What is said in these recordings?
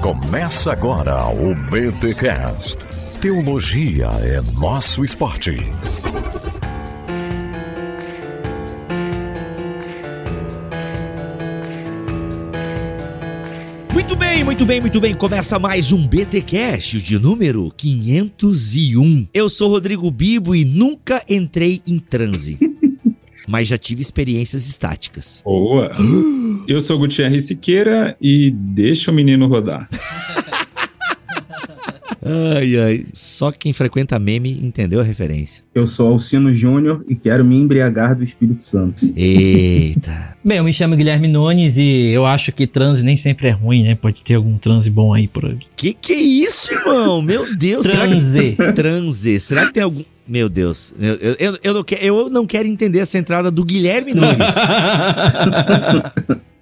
Começa agora o BTCast. Teologia é nosso esporte. Muito bem, muito bem, muito bem. Começa mais um BT Cash de número 501. Eu sou Rodrigo Bibo e nunca entrei em transe. Mas já tive experiências estáticas. Boa. Eu sou Gutierrez Siqueira e deixa o menino rodar. Ai, ai. Só quem frequenta meme entendeu a referência. Eu sou Alcino Júnior e quero me embriagar do Espírito Santo. Eita. Bem, eu me chamo Guilherme Nunes e eu acho que transe nem sempre é ruim, né? Pode ter algum transe bom aí por aí. Que que é isso, irmão? Meu Deus. Transe. Será que... Transe. Será que tem algum... Meu Deus, eu, eu, eu, não quero, eu não quero entender essa entrada do Guilherme Nunes.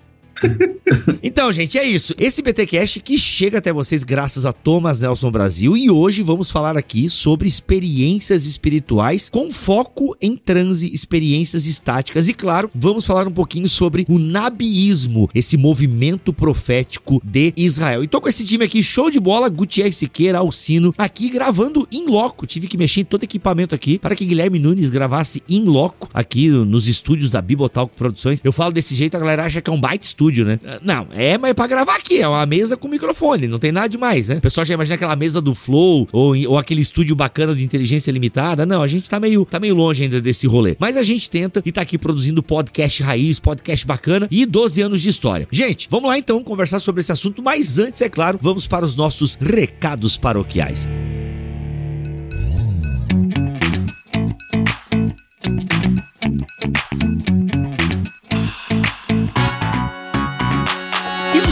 então, gente, é isso. Esse BTcast que chega até vocês graças a Thomas Nelson Brasil e hoje vamos falar aqui sobre experiências espirituais com foco em transe, experiências estáticas e claro, vamos falar um pouquinho sobre o nabiísmo, esse movimento profético de Israel. E tô com esse time aqui show de bola, Gutierrez Siqueira, Alcino, aqui gravando em loco. Tive que mexer em todo equipamento aqui para que Guilherme Nunes gravasse em loco aqui nos estúdios da Bibotalk Produções. Eu falo desse jeito, a galera acha que é um baita estúdio, né? Não, é, mas é pra gravar aqui, é uma mesa com microfone, não tem nada demais, né? O pessoal já imagina aquela mesa do Flow ou, ou aquele estúdio bacana de inteligência limitada. Não, a gente tá meio, tá meio longe ainda desse rolê. Mas a gente tenta e tá aqui produzindo podcast raiz, podcast bacana e 12 anos de história. Gente, vamos lá então conversar sobre esse assunto, mas antes, é claro, vamos para os nossos recados paroquiais.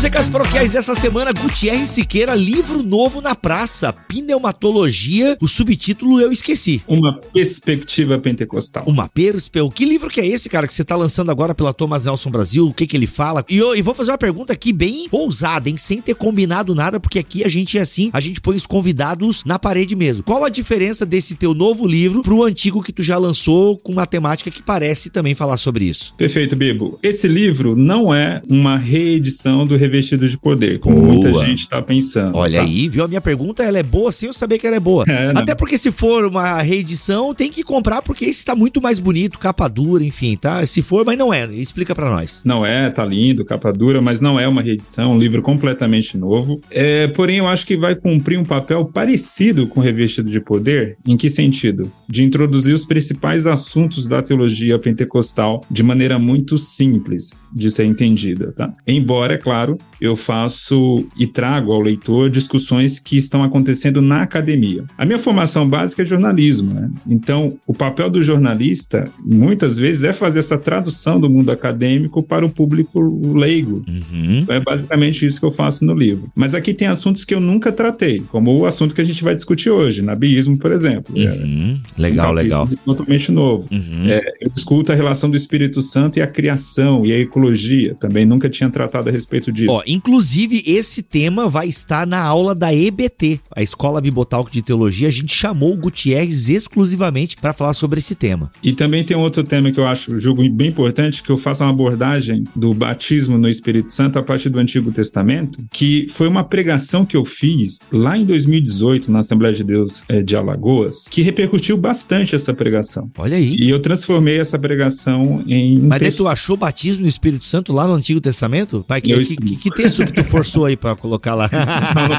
Recados paroquiais dessa semana, Gutierrez Siqueira, livro novo na praça, Pneumatologia, o subtítulo eu esqueci. Uma perspectiva pentecostal. Uma perspectiva. Que livro que é esse, cara, que você tá lançando agora pela Thomas Nelson Brasil? O que que ele fala? E, eu, e vou fazer uma pergunta aqui bem ousada, hein? Sem ter combinado nada, porque aqui a gente é assim, a gente põe os convidados na parede mesmo. Qual a diferença desse teu novo livro pro antigo que tu já lançou com uma temática que parece também falar sobre isso? Perfeito, Bibo. Esse livro não é uma reedição do revestido de poder, como boa. muita gente tá pensando. Olha tá? aí, viu? A minha pergunta, ela é boa sem eu saber que ela é boa. É, Até porque se for uma reedição, tem que comprar porque esse tá muito mais bonito, capa dura, enfim, tá? Se for, mas não é. Explica para nós. Não é, tá lindo, capa dura, mas não é uma reedição, um livro completamente novo. É, porém, eu acho que vai cumprir um papel parecido com Revestido de Poder. Em que sentido? De introduzir os principais assuntos da teologia pentecostal de maneira muito simples de ser entendida, tá? Embora, é claro, eu faço e trago ao leitor discussões que estão acontecendo na academia. A minha formação básica é jornalismo, né? Então, o papel do jornalista, muitas vezes, é fazer essa tradução do mundo acadêmico para o público leigo. Uhum. É basicamente isso que eu faço no livro. Mas aqui tem assuntos que eu nunca tratei, como o assunto que a gente vai discutir hoje, nabiísmo, por exemplo. Uhum. É, legal, um legal. Totalmente novo. Uhum. É, eu discuto a relação do Espírito Santo e a criação e a ecologia. Também nunca tinha tratado a respeito disso. Ó, inclusive, esse tema vai estar na aula da EBT, a Escola Bibotalk de Teologia. A gente chamou o Gutierrez exclusivamente para falar sobre esse tema. E também tem outro tema que eu acho, julgo bem importante, que eu faço uma abordagem do batismo no Espírito Santo a partir do Antigo Testamento, que foi uma pregação que eu fiz lá em 2018 na Assembleia de Deus é, de Alagoas, que repercutiu bastante essa pregação. Olha aí. E eu transformei essa pregação em. Mas texto... tu achou batismo no Espírito Santo lá no Antigo Testamento? Pai, que, que, que, que texto que tu forçou aí pra colocar lá?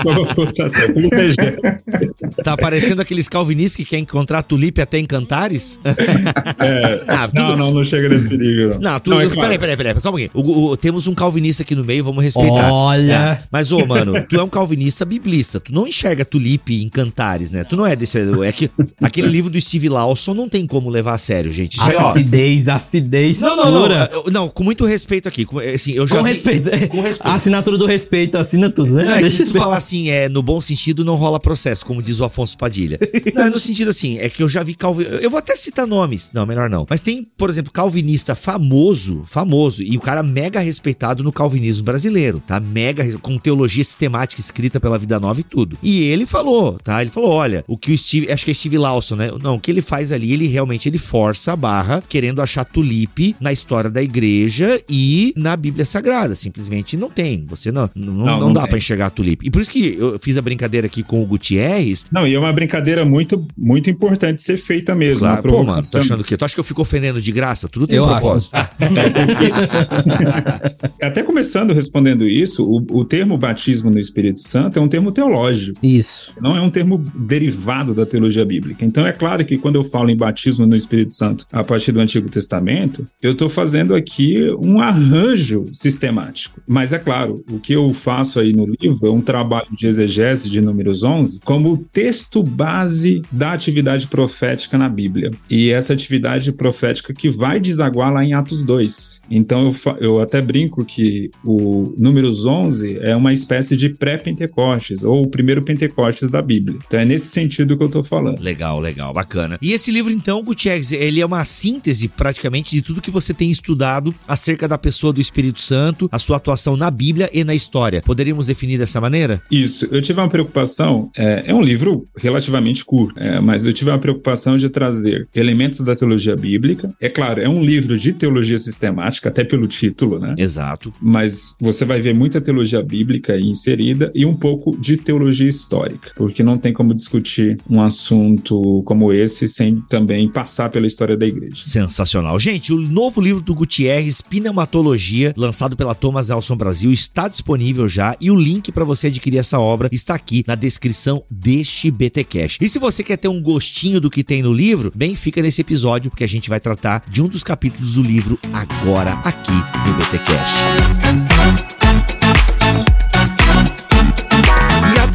Não, não forçação, Tá parecendo aqueles calvinistas que quer encontrar tulipe até em cantares? É, ah, tudo... Não, não, não chega nesse nível. Não, tu... não é claro. peraí, peraí, peraí, só um pouquinho. O, o, temos um calvinista aqui no meio, vamos respeitar. Olha! É. Mas, ô, mano, tu é um calvinista biblista, tu não enxerga tulipe em cantares, né? Tu não é desse... É que, aquele livro do Steve Lawson não tem como levar a sério, gente. Isso acidez, é, acidez não, não, não, não, não, com muito respeito aqui. Assim, eu já com vi... respeito. Com respeito. A assinatura do respeito, assina tudo, né? Não, é se tu falar assim, é, no bom sentido, não rola processo, como diz o Afonso Padilha. Não, é no sentido assim, é que eu já vi calvinista. Eu vou até citar nomes. Não, melhor não. Mas tem, por exemplo, calvinista famoso, famoso, e o cara mega respeitado no calvinismo brasileiro, tá? Mega, com teologia sistemática escrita pela Vida Nova e tudo. E ele falou, tá? Ele falou: olha, o que o Steve. Acho que é Steve Lawson, né? Não, o que ele faz ali, ele realmente ele força a barra, querendo achar tulipe na história da igreja e na Bíblia Sagrada. Simplesmente não tem. Você não, não, não, Não, não dá tem. pra enxergar a tulipa. E por isso que eu fiz a brincadeira aqui com o Gutierrez. Não, e é uma brincadeira muito, muito importante ser feita mesmo. Claro, uma pô, mano, provocação. tá achando o quê? Tu acha que eu fico ofendendo de graça? Tudo tem Eu um acho. propósito. Até começando respondendo isso, o, o termo batismo no Espírito Santo é um termo teológico. Isso. não é um termo derivado da teologia bíblica. Então é claro que quando eu falo em batismo no Espírito Santo a partir do Antigo Testamento, eu estou fazendo aqui um arranjo sistemático. Mas é claro, o que eu faço aí no livro é um trabalho de exegese de Números 11 como texto base da atividade profética na Bíblia. E essa atividade profética que vai desaguar lá em Atos 2. Então eu, eu até brinco que o Números 11 é uma espécie de pré-Pentecostes, ou o primeiro Pentecostes da Bíblia. Então é nesse sentido que eu estou falando. Legal, legal, bacana. E esse livro, então, Gutierrez, ele é uma síntese praticamente de tudo que você tem estudado acerca da pessoa do Espírito Santo, a sua atuação na Bíblia e na história. Poderíamos definir dessa maneira? Isso, eu tive uma preocupação, é, é um livro relativamente curto, é, mas eu tive uma preocupação de trazer elementos da teologia bíblica. É claro, é um livro de teologia sistemática, até pelo título, né? Exato. Mas você vai ver muita teologia bíblica aí inserida e um pouco de teologia histórica, porque não tem como discutir um assunto como esse sem também passar pela história da igreja. Sensacional. Gente, o novo livro do Gutierrez, Pneumatologia, lançado pela Thomas Nelson Brasil, está disponível já e o link para você adquirir essa obra está aqui na descrição deste BTcast. E se você quer ter um gostinho do que tem no livro, bem, fica nesse episódio porque a gente vai tratar de um dos capítulos do livro agora aqui no BTcast.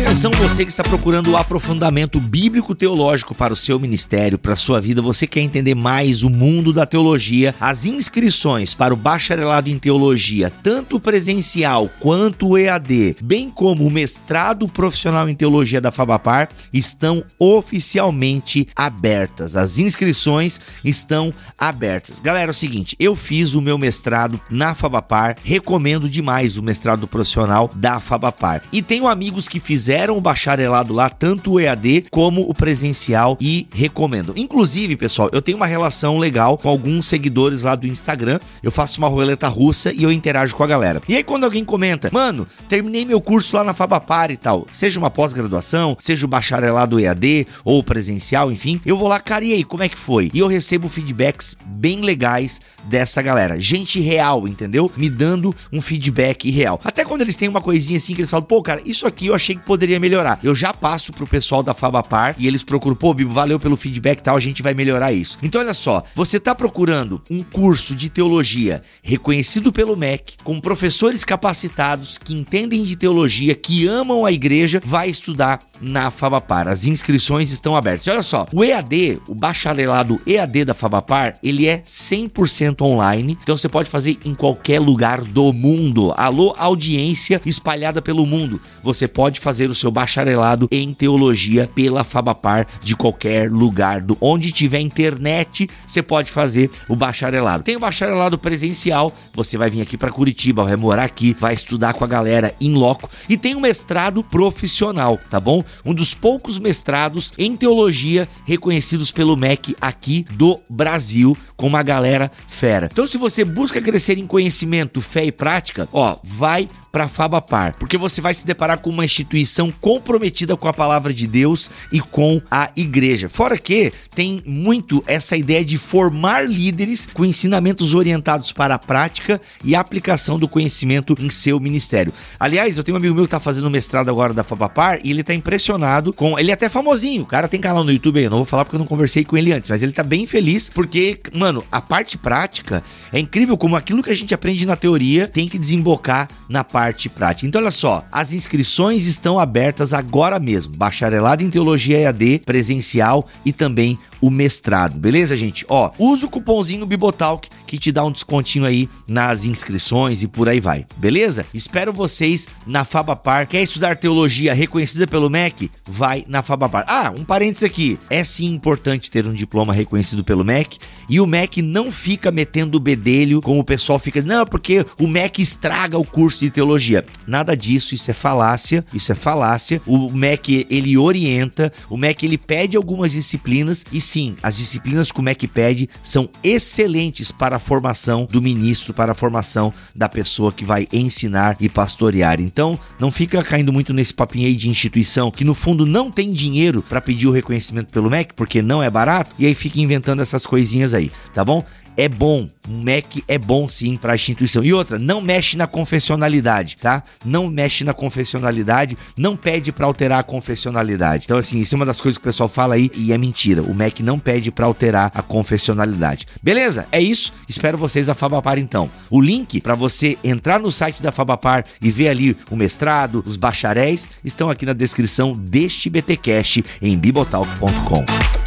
Atenção você que está procurando o aprofundamento bíblico teológico para o seu ministério, para a sua vida, você quer entender mais o mundo da teologia, as inscrições para o bacharelado em teologia, tanto presencial quanto EAD, bem como o mestrado profissional em teologia da Fabapar, estão oficialmente abertas. As inscrições estão abertas. Galera, é o seguinte, eu fiz o meu mestrado na Fabapar, recomendo demais o mestrado profissional da Fabapar. E tenho amigos que fizeram o bacharelado lá, tanto o EAD como o presencial e recomendo. Inclusive, pessoal, eu tenho uma relação legal com alguns seguidores lá do Instagram. Eu faço uma roleta russa e eu interajo com a galera. E aí quando alguém comenta: "Mano, terminei meu curso lá na Fabapar e tal", seja uma pós-graduação, seja o bacharelado EAD ou presencial, enfim, eu vou lá, cara, e aí, como é que foi? E eu recebo feedbacks bem legais dessa galera. Gente real, entendeu? Me dando um feedback real. Até quando eles têm uma coisinha assim que eles falam, pô, cara, isso aqui eu achei que poderia melhorar. Eu já passo pro pessoal da Fabapar e eles procuram, pô, Bibo, valeu pelo feedback e tal, a gente vai melhorar isso. Então, olha só, você tá procurando um curso de teologia reconhecido pelo MEC, com professores capacitados que entendem de teologia, que amam a igreja, vai estudar na Fabapar. As inscrições estão abertas. E olha só, o EAD, o bacharelado EAD da Fabapar, ele é 100% online, então você pode fazer em qualquer lugar do mundo. Alô, audiência espalhada pelo mundo. Você pode fazer o seu bacharelado em teologia pela Fabapar de qualquer lugar do onde tiver internet, você pode fazer o bacharelado. Tem o bacharelado presencial, você vai vir aqui para Curitiba, vai morar aqui, vai estudar com a galera em loco e tem o mestrado profissional, tá bom? Um dos poucos mestrados em teologia reconhecidos pelo MEC aqui do Brasil, com uma galera fera. Então, se você busca crescer em conhecimento, fé e prática, ó, vai para Fabapar, porque você vai se deparar com uma instituição comprometida com a palavra de Deus e com a igreja. Fora que tem muito essa ideia de formar líderes com ensinamentos orientados para a prática e a aplicação do conhecimento em seu ministério. Aliás, eu tenho um amigo meu que tá fazendo mestrado agora da Fabapar e ele tá impressionado com, ele é até famosinho, o cara tem canal no YouTube aí, eu não vou falar porque eu não conversei com ele antes, mas ele tá bem feliz porque, mano, a parte prática é incrível como aquilo que a gente aprende na teoria tem que desembocar na parte prática. Então, olha só, as inscrições estão abertas agora mesmo. Bacharelado em Teologia EAD, presencial e também o mestrado, beleza, gente? Ó, usa o cupomzinho Bibotalk que te dá um descontinho aí nas inscrições e por aí vai, beleza? Espero vocês na Fabapar. Quer estudar teologia reconhecida pelo MEC? Vai na Fabapar. Ah, um parênteses aqui. É sim importante ter um diploma reconhecido pelo MEC e o MEC não fica metendo o bedelho como o pessoal fica, não, porque o MEC estraga o curso de teologia. Nada disso, isso é falácia, isso é falácia. O MEC, ele orienta, o MEC, ele pede algumas disciplinas e sim, as disciplinas que o são excelentes para a formação do ministro, para a formação da pessoa que vai ensinar e pastorear. Então, não fica caindo muito nesse papinho aí de instituição que no fundo não tem dinheiro para pedir o reconhecimento pelo MEC, porque não é barato, e aí fica inventando essas coisinhas aí, tá bom? É bom. Um MEC é bom sim para a instituição. E outra, não mexe na confessionalidade, tá? Não mexe na confessionalidade, não pede para alterar a confessionalidade. Então assim, isso é uma das coisas que o pessoal fala aí e é mentira. O MEC não pede para alterar a confessionalidade. Beleza? É isso. Espero vocês da Fabapar então. O link para você entrar no site da Fabapar e ver ali o mestrado, os bacharéis, estão aqui na descrição deste BTcast em bibotalk.com.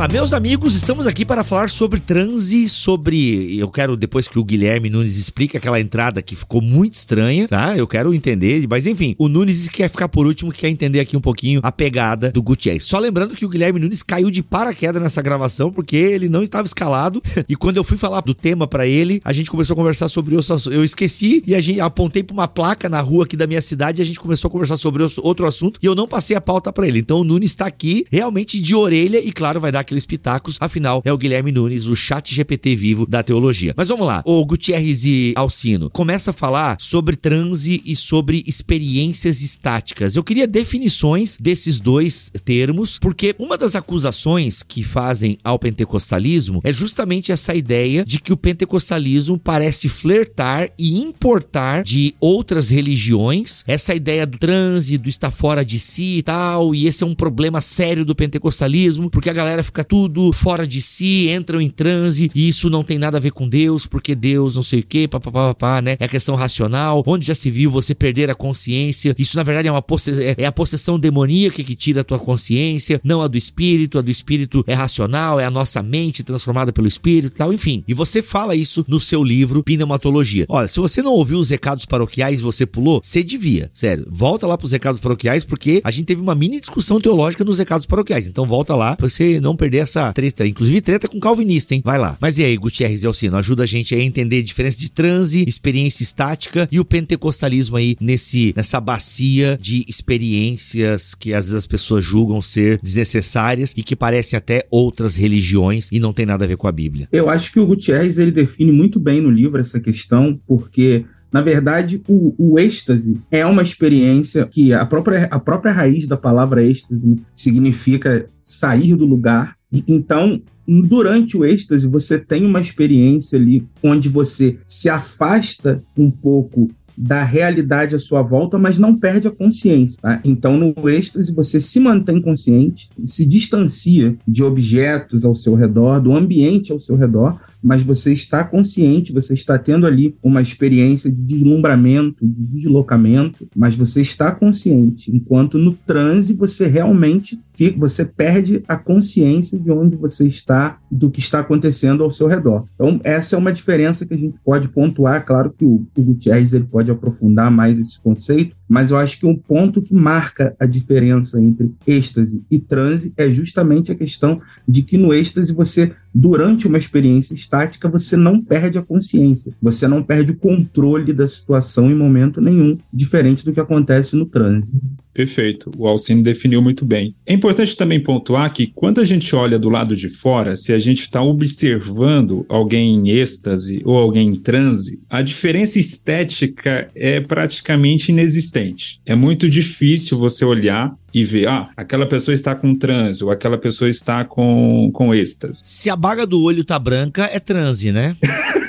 lá, meus amigos, estamos aqui para falar sobre transe, sobre. Eu quero, depois que o Guilherme Nunes explique aquela entrada que ficou muito estranha, tá? Eu quero entender, mas enfim, o Nunes quer ficar por último, que quer entender aqui um pouquinho a pegada do Gutierrez. Só lembrando que o Guilherme Nunes caiu de paraquedas nessa gravação, porque ele não estava escalado. E quando eu fui falar do tema para ele, a gente começou a conversar sobre o. Eu esqueci e a gente apontei para uma placa na rua aqui da minha cidade e a gente começou a conversar sobre outro assunto e eu não passei a pauta para ele. Então o Nunes está aqui realmente de orelha e, claro, vai dar aqueles pitacos, afinal é o Guilherme Nunes, o chat GPT vivo da teologia. Mas vamos lá, o Gutierrez e Alcino, começa a falar sobre transe e sobre experiências estáticas. Eu queria definições desses dois termos, porque uma das acusações que fazem ao pentecostalismo é justamente essa ideia de que o pentecostalismo parece flertar e importar de outras religiões essa ideia do transe, do estar fora de si e tal, e esse é um problema sério do pentecostalismo, porque a galera galera fica tudo fora de si, entram em transe, e isso não tem nada a ver com Deus, porque Deus não sei o que, papapá, né? É a questão racional, onde já se viu você perder a consciência. Isso na verdade é uma é, é a possessão demoníaca que tira a tua consciência, não a do espírito, a do espírito é racional, é a nossa mente transformada pelo espírito tal, enfim. E você fala isso no seu livro Pneumatologia. Olha, se você não ouviu os recados paroquiais e você pulou, você devia, sério. Volta lá pros recados paroquiais porque a gente teve uma mini discussão teológica nos recados paroquiais. Então volta lá pra você não não perder essa treta. Inclusive treta com calvinista, hein? Vai lá. Mas e aí, Gutierrez e Alcino, ajuda a gente a entender a diferença de transe, experiência estática e o pentecostalismo aí nesse, nessa bacia de experiências que às vezes as pessoas julgam ser desnecessárias e que parecem até outras religiões e não tem nada a ver com a Bíblia. Eu acho que o Gutierrez ele define muito bem no livro essa questão, porque na verdade, o, o êxtase é uma experiência que a própria, a própria raiz da palavra êxtase significa sair do lugar. Então, durante o êxtase, você tem uma experiência ali onde você se afasta um pouco da realidade à sua volta, mas não perde a consciência. Tá? Então, no êxtase, você se mantém consciente, se distancia de objetos ao seu redor, do ambiente ao seu redor, mas você está consciente, você está tendo ali uma experiência de deslumbramento, de deslocamento, mas você está consciente, enquanto no transe você realmente fica, você perde a consciência de onde você está, do que está acontecendo ao seu redor. Então, essa é uma diferença que a gente pode pontuar, claro que o, o Gutierrez ele pode aprofundar mais esse conceito, mas eu acho que um ponto que marca a diferença entre êxtase e transe é justamente a questão de que no êxtase você durante uma experiência estática, você não perde a consciência, você não perde o controle da situação em momento nenhum, diferente do que acontece no trânsito. Perfeito, o Alcine definiu muito bem. É importante também pontuar que quando a gente olha do lado de fora, se a gente está observando alguém em êxtase ou alguém em transe, a diferença estética é praticamente inexistente. É muito difícil você olhar e ver, ah, aquela pessoa está com transe ou aquela pessoa está com, com êxtase. Se a baga do olho tá branca, é transe, né?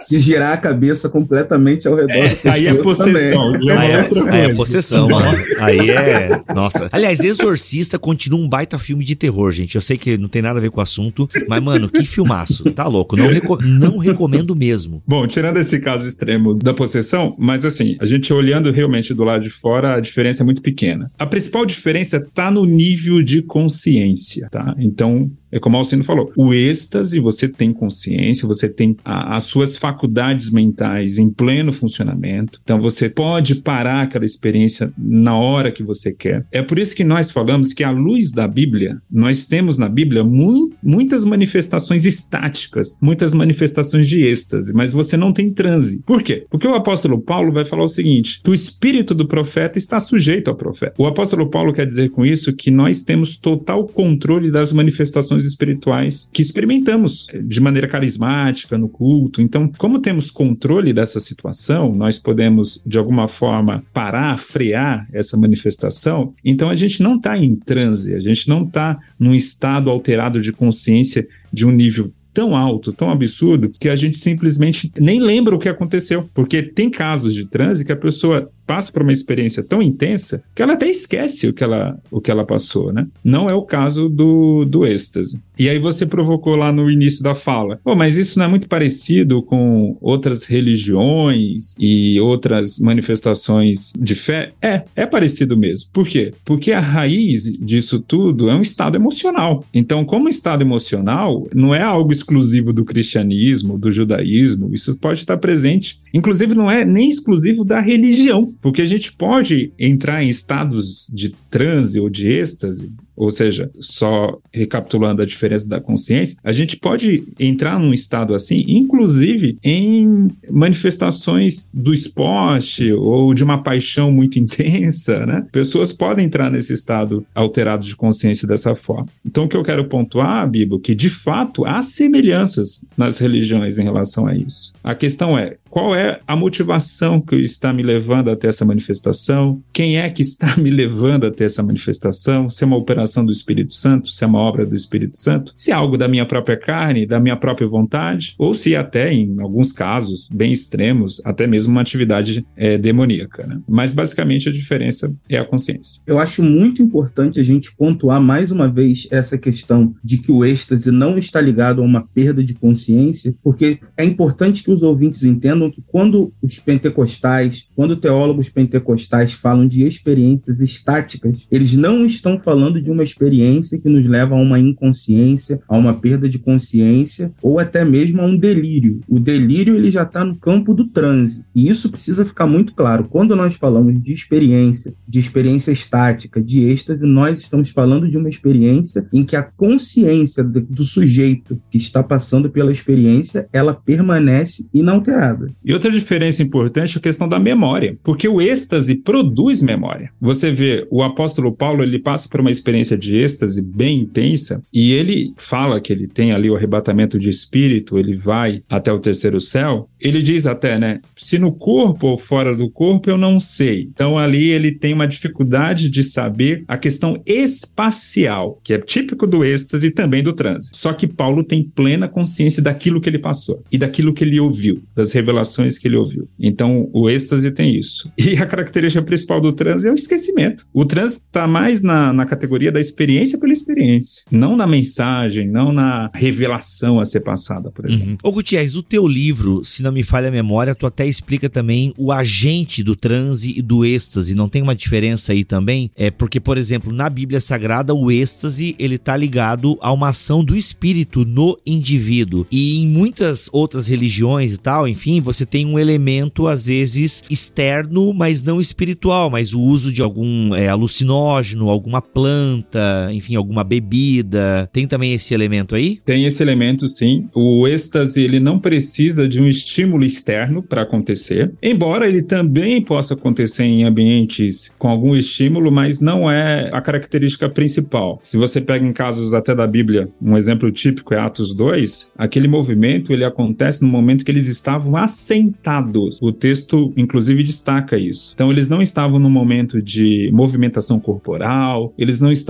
Se girar a cabeça completamente ao redor é, do Aí é possessão. Aí é, aí é possessão, mano. Aí é. Nossa. Aliás, Exorcista continua um baita filme de terror, gente. Eu sei que não tem nada a ver com o assunto, mas, mano, que filmaço. Tá louco. Não, reco não recomendo mesmo. Bom, tirando esse caso extremo da possessão, mas assim, a gente olhando realmente do lado de fora, a diferença é muito pequena. A principal diferença tá no nível de consciência, tá? Então, é como o Alcino falou, o êxtase você tem consciência, você tem a, as suas faculdades mentais em pleno funcionamento. Então você pode parar aquela experiência na hora que você quer. É por isso que nós falamos que à luz da Bíblia, nós temos na Bíblia mu muitas manifestações estáticas, muitas manifestações de êxtase, mas você não tem transe. Por quê? Porque o apóstolo Paulo vai falar o seguinte: o espírito do profeta está sujeito ao profeta. O apóstolo Paulo quer dizer com isso que nós temos total controle das manifestações espirituais que experimentamos de maneira carismática no culto. Então, como temos controle dessa situação, nós podemos de alguma forma parar, frear essa manifestação. Então, a gente não está em transe, a gente não está num estado alterado de consciência de um nível tão alto, tão absurdo, que a gente simplesmente nem lembra o que aconteceu. Porque tem casos de transe que a pessoa passa por uma experiência tão intensa que ela até esquece o que ela, o que ela passou, né? Não é o caso do, do êxtase. E aí você provocou lá no início da fala, oh, mas isso não é muito parecido com outras religiões e outras manifestações de fé? É, é parecido mesmo. Por quê? Porque a raiz disso tudo é um estado emocional. Então, como estado emocional, não é algo exclusivo do cristianismo, do judaísmo, isso pode estar presente, inclusive não é nem exclusivo da religião. Porque a gente pode entrar em estados de transe ou de êxtase ou seja, só recapitulando a diferença da consciência, a gente pode entrar num estado assim, inclusive em manifestações do esporte ou de uma paixão muito intensa, né? Pessoas podem entrar nesse estado alterado de consciência dessa forma. Então, o que eu quero pontuar, Bibo, que de fato há semelhanças nas religiões em relação a isso. A questão é qual é a motivação que está me levando até essa manifestação? Quem é que está me levando até essa manifestação? Se é uma operação do Espírito Santo, se é uma obra do Espírito Santo, se é algo da minha própria carne, da minha própria vontade, ou se até, em alguns casos bem extremos, até mesmo uma atividade é, demoníaca. Né? Mas basicamente a diferença é a consciência. Eu acho muito importante a gente pontuar mais uma vez essa questão de que o êxtase não está ligado a uma perda de consciência, porque é importante que os ouvintes entendam que quando os pentecostais, quando teólogos pentecostais falam de experiências estáticas, eles não estão falando de uma experiência que nos leva a uma inconsciência, a uma perda de consciência ou até mesmo a um delírio. O delírio ele já está no campo do transe. E isso precisa ficar muito claro. Quando nós falamos de experiência, de experiência estática, de êxtase, nós estamos falando de uma experiência em que a consciência do sujeito que está passando pela experiência, ela permanece inalterada. E outra diferença importante é a questão da memória, porque o êxtase produz memória. Você vê, o apóstolo Paulo, ele passa por uma experiência de êxtase bem intensa e ele fala que ele tem ali o arrebatamento de espírito, ele vai até o terceiro céu. Ele diz até, né, se no corpo ou fora do corpo eu não sei. Então ali ele tem uma dificuldade de saber a questão espacial, que é típico do êxtase e também do transe. Só que Paulo tem plena consciência daquilo que ele passou e daquilo que ele ouviu, das revelações revelações que ele ouviu. Então, o êxtase tem isso. E a característica principal do transe é o esquecimento. O transe está mais na, na categoria da experiência pela experiência, não na mensagem, não na revelação a ser passada, por exemplo. Uhum. Ô, Gutierrez, o teu livro, se não me falha a memória, tu até explica também o agente do transe e do êxtase. Não tem uma diferença aí também? É porque, por exemplo, na Bíblia Sagrada, o êxtase ele tá ligado a uma ação do espírito no indivíduo. E em muitas outras religiões e tal, enfim, você tem um elemento, às vezes, externo, mas não espiritual, mas o uso de algum é, alucinógeno, alguma planta, enfim, alguma bebida. Tem também esse elemento aí? Tem esse elemento, sim. O êxtase, ele não precisa de um estímulo externo para acontecer, embora ele também possa acontecer em ambientes com algum estímulo, mas não é a característica principal. Se você pega em casos até da Bíblia, um exemplo típico é Atos 2, aquele movimento ele acontece no momento que eles estavam assentados. O texto, inclusive, destaca isso. Então, eles não estavam no momento de movimentação corporal, eles não estavam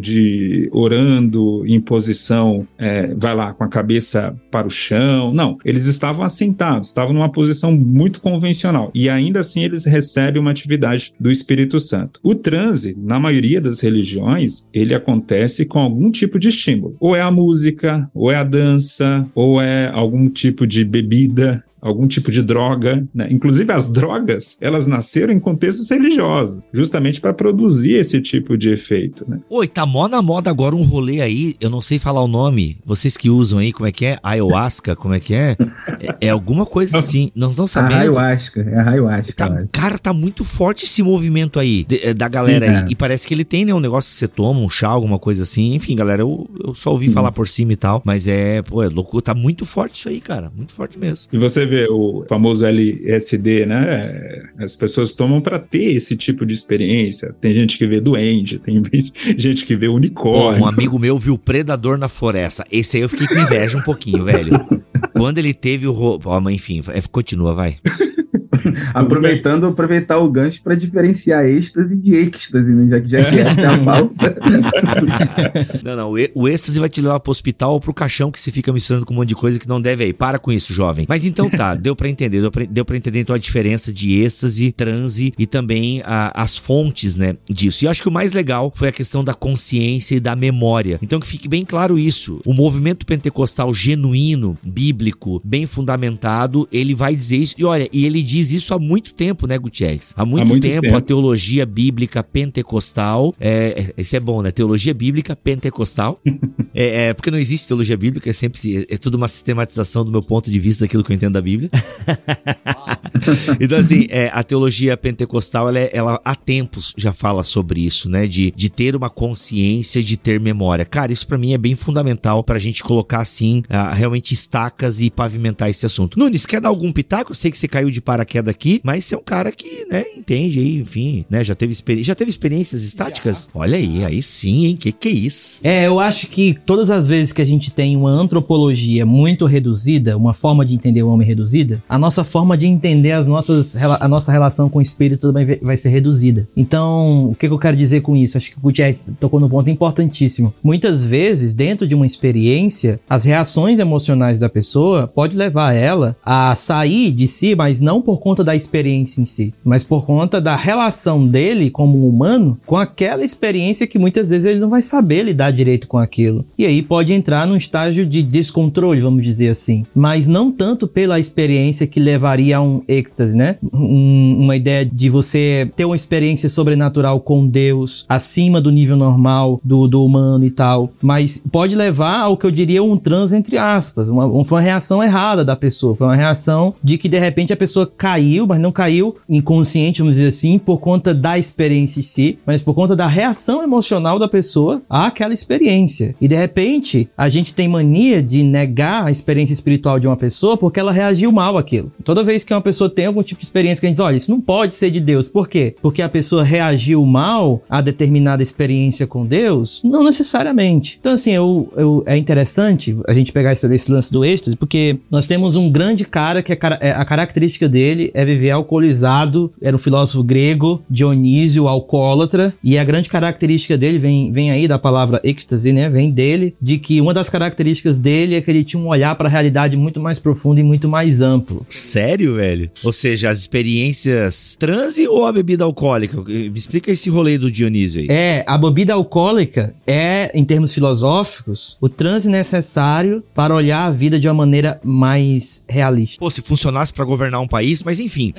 de orando em posição, é, vai lá, com a cabeça para o chão. Não, eles estavam assentados, estavam numa posição muito convencional. E ainda assim, eles recebem uma atividade do Espírito Santo. O transe, na maioria das religiões, ele acontece com algum tipo de estímulo. Ou é a música, ou é a dança, ou é algum tipo de bebida algum tipo de droga, né? Inclusive as drogas, elas nasceram em contextos religiosos, justamente para produzir esse tipo de efeito, né? Oi, tá mó na moda agora um rolê aí, eu não sei falar o nome, vocês que usam aí, como é que é? Ayahuasca, como é que é? É, é alguma coisa assim, não estão A sabendo? ayahuasca, é a ayahuasca. Tá, cara, tá muito forte esse movimento aí de- eh, da galera Sim, aí. é. E parece que ele tem, né? Um negócio que você toma, um chá, alguma coisa assim. Enfim, galera, eu, eu só ouvi falar por cima e tal. Mas é, pô, é louco. Tá muito forte isso aí, cara. Muito forte mesmo. E você vê o famoso LSD, né? As pessoas tomam para ter esse tipo de experiência. Tem gente que vê duende, tem gente que vê Pô, unicórnio. um amigo meu viu Predador na Floresta. Esse aí eu fiquei com inveja um pouquinho, velho. Quando ele teve o. ro- Ó, mas enfim, é, continua, vai. Aproveitando, aproveitar o gancho para diferenciar êxtase de êxtase, né? Já que já que essa é a pauta. Não, não. O, êxtase vai te levar pro hospital ou pro caixão que você fica misturando com um monte de coisa que não deve aí. Para com isso, jovem. Mas então tá, deu pra entender. Deu pra entender então a diferença de êxtase, transe e também a- as fontes, né, disso. E eu acho que o mais legal foi a questão da consciência e da memória. Então que fique bem claro isso. O movimento pentecostal genuíno, bíblico, bem fundamentado, ele vai dizer isso. E olha, e ele diz isso há muito tempo, né, Gutierrez? Há muito, muito tempo, tempo. a teologia bíblica pentecostal, é, é- isso é bom, né? Teologia bíblica pentecostal. é, é, porque não existe teologia bíblica, é sempre é tudo uma sistematização do meu ponto de vista daquilo que eu entendo da Bíblia. então, assim, é, a teologia pentecostal, ela, é- ela há tempos já fala sobre isso, né? De, de ter uma consciência, de ter memória. Cara, isso pra mim é bem fundamental pra gente colocar, assim, ah, realmente estacas e pavimentar esse assunto. Nunes, quer dar algum pitaco? Eu sei que você caiu de paraquedas aqui, mas você é um cara que, né, entende aí, enfim, né? Já teve, experi já teve experiências estáticas? Olha aí, aí sim, hein? Que que é isso? É, eu acho que todas as vezes que a gente tem uma antropologia muito reduzida, uma forma de entender o homem reduzida, a nossa forma de entender as nossas, a nossa relação com o espírito também vai- ser reduzida. Então, o que, que eu quero dizer com isso? Acho que o Gutierrez tocou num ponto importantíssimo. Muitas vezes, dentro de uma experiência, as reações emocionais da pessoa pode levar ela a sair de si, mas não por conta da experiência em si, mas por conta da relação dele como humano com aquela experiência que muitas vezes ele não vai saber lidar direito com aquilo. E aí pode entrar num estágio de descontrole, vamos dizer assim. Mas não tanto pela experiência que levaria a um êxtase, né? Um- uma ideia de você ter uma experiência sobrenatural com Deus acima do nível normal do, do humano e tal. Mas pode levar ao que eu diria um transe entre aspas. Uma, uma- foi uma reação errada da pessoa. Foi uma reação de que de repente a pessoa caiu, mas não caiu inconsciente, vamos dizer assim, por conta da experiência em si, mas por conta da reação emocional da pessoa àquela experiência. E de repente, a gente tem mania de negar a experiência espiritual de uma pessoa porque ela reagiu mal àquilo. Toda vez que uma pessoa tem algum tipo de experiência que a gente diz, olha, isso não pode ser de Deus. Por quê? Porque a pessoa reagiu mal a determinada experiência com Deus? Não necessariamente. Então, assim, eu, eu- é interessante a gente pegar esse, esse lance do êxtase, porque nós temos um grande cara que é é- a característica dele é viver alcoolizado, era um filósofo grego, Dionísio, alcoólatra, e a grande característica dele vem, vem aí da palavra êxtase, né? Vem dele, de que uma das características dele é que ele tinha um olhar para a realidade muito mais profundo e muito mais amplo. Sério, velho? Ou seja, as experiências transe ou a bebida alcoólica? Me explica esse rolê do Dionísio aí. É, a bebida alcoólica é, em termos filosóficos, o transe necessário para olhar a vida de uma maneira mais realista. Pô, se funcionasse pra governar um país, mas enfim.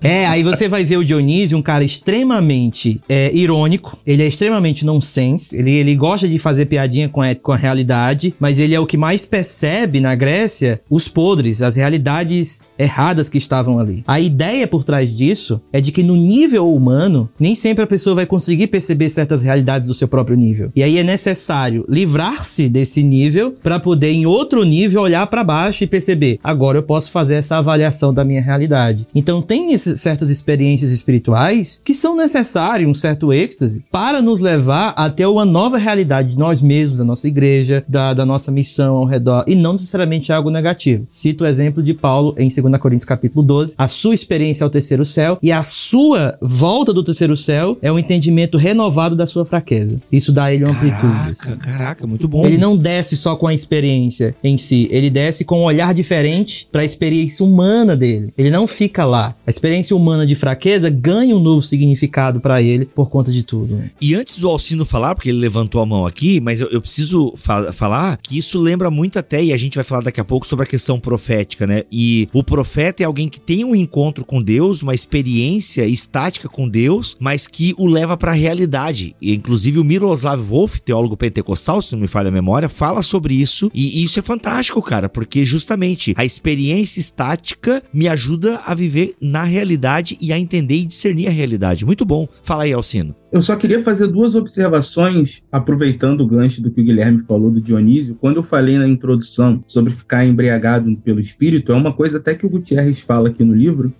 É, aí você vai ver o Dionísio, um cara extremamente é, irônico, ele é extremamente nonsense, ele, ele gosta de fazer piadinha com a, com a realidade, mas ele é o que mais percebe na Grécia os podres, as realidades erradas que estavam ali. A ideia por trás disso é de que no nível humano, nem sempre a pessoa vai conseguir perceber certas realidades do seu próprio nível. E aí é necessário livrar-se desse nível para poder em outro nível olhar para baixo e perceber, agora eu posso fazer essa avaliação da minha realidade. Então tem esse- certas experiências espirituais que são necessárias, um certo êxtase, para nos levar até uma nova realidade de nós mesmos, da nossa igreja, da, da nossa missão ao redor, e não necessariamente algo negativo. Cito o exemplo de Paulo em 2 Coríntios capítulo 12, a sua experiência ao terceiro céu e a sua volta do terceiro céu é um entendimento renovado da sua fraqueza. Isso dá a ele uma amplitude. assim. Caraca, caraca, muito bom. Ele não desce só com a experiência em si, ele desce com um olhar diferente para experiência humana dele. Ele não fica lá. A experiência humana de fraqueza ganha um novo significado para ele por conta de tudo. Né? E antes do Alcino falar, porque ele levantou a mão aqui, mas eu, eu preciso fa falar que isso lembra muito até, e a gente vai falar daqui a pouco sobre a questão profética, né? E o profeta é alguém que tem um encontro com Deus, uma experiência estática com Deus, mas que o leva para a realidade. E, inclusive o Miroslav Wolf, teólogo pentecostal, se não me falha a memória, fala sobre isso. E, e isso é fantástico, cara, porque justamente a experiência estática me ajuda a viver na realidade e a entender e discernir a realidade. Muito bom. Fala aí, Alcino. Eu só queria fazer duas observações, aproveitando o gancho do que o Guilherme falou do Dionísio. Quando eu falei na introdução sobre ficar embriagado pelo espírito, é uma coisa até que o Gutierrez fala aqui no livro,